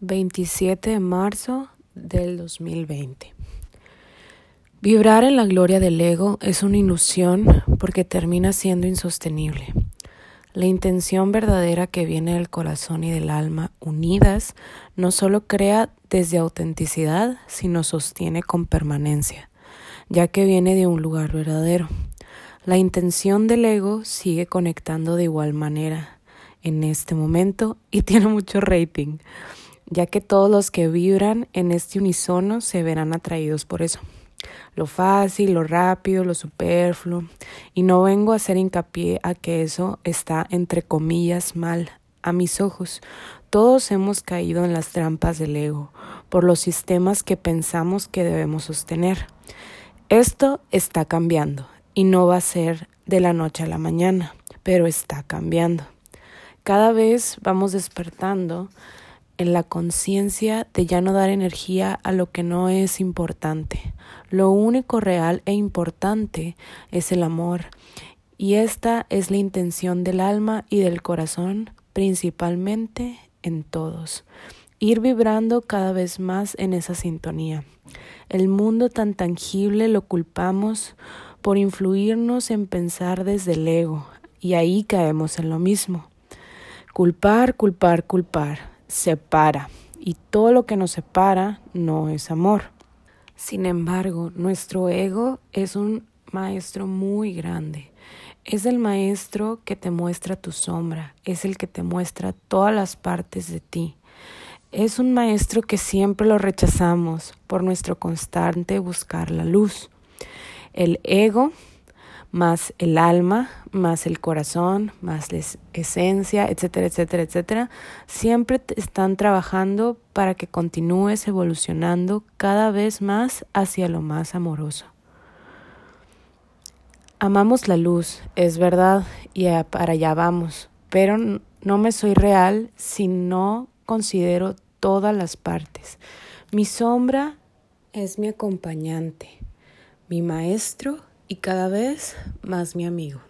27 de marzo del 2020. Vibrar en la gloria del ego es una ilusión porque termina siendo insostenible. La intención verdadera que viene del corazón y del alma unidas no solo crea desde autenticidad, sino sostiene con permanencia, ya que viene de un lugar verdadero. La intención del ego sigue conectando de igual manera en este momento y tiene mucho rating ya que todos los que vibran en este unisono se verán atraídos por eso. Lo fácil, lo rápido, lo superfluo. Y no vengo a hacer hincapié a que eso está entre comillas mal. A mis ojos, todos hemos caído en las trampas del ego por los sistemas que pensamos que debemos sostener. Esto está cambiando y no va a ser de la noche a la mañana, pero está cambiando. Cada vez vamos despertando en la conciencia de ya no dar energía a lo que no es importante. Lo único real e importante es el amor, y esta es la intención del alma y del corazón, principalmente en todos. Ir vibrando cada vez más en esa sintonía. El mundo tan tangible lo culpamos por influirnos en pensar desde el ego, y ahí caemos en lo mismo. Culpar, culpar, culpar separa y todo lo que nos separa no es amor. Sin embargo, nuestro ego es un maestro muy grande. Es el maestro que te muestra tu sombra, es el que te muestra todas las partes de ti. Es un maestro que siempre lo rechazamos por nuestro constante buscar la luz. El ego más el alma, más el corazón, más la esencia, etcétera, etcétera, etcétera, siempre están trabajando para que continúes evolucionando cada vez más hacia lo más amoroso. Amamos la luz, es verdad, y para allá vamos, pero no me soy real si no considero todas las partes. Mi sombra es mi acompañante, mi maestro y cada vez más mi amigo.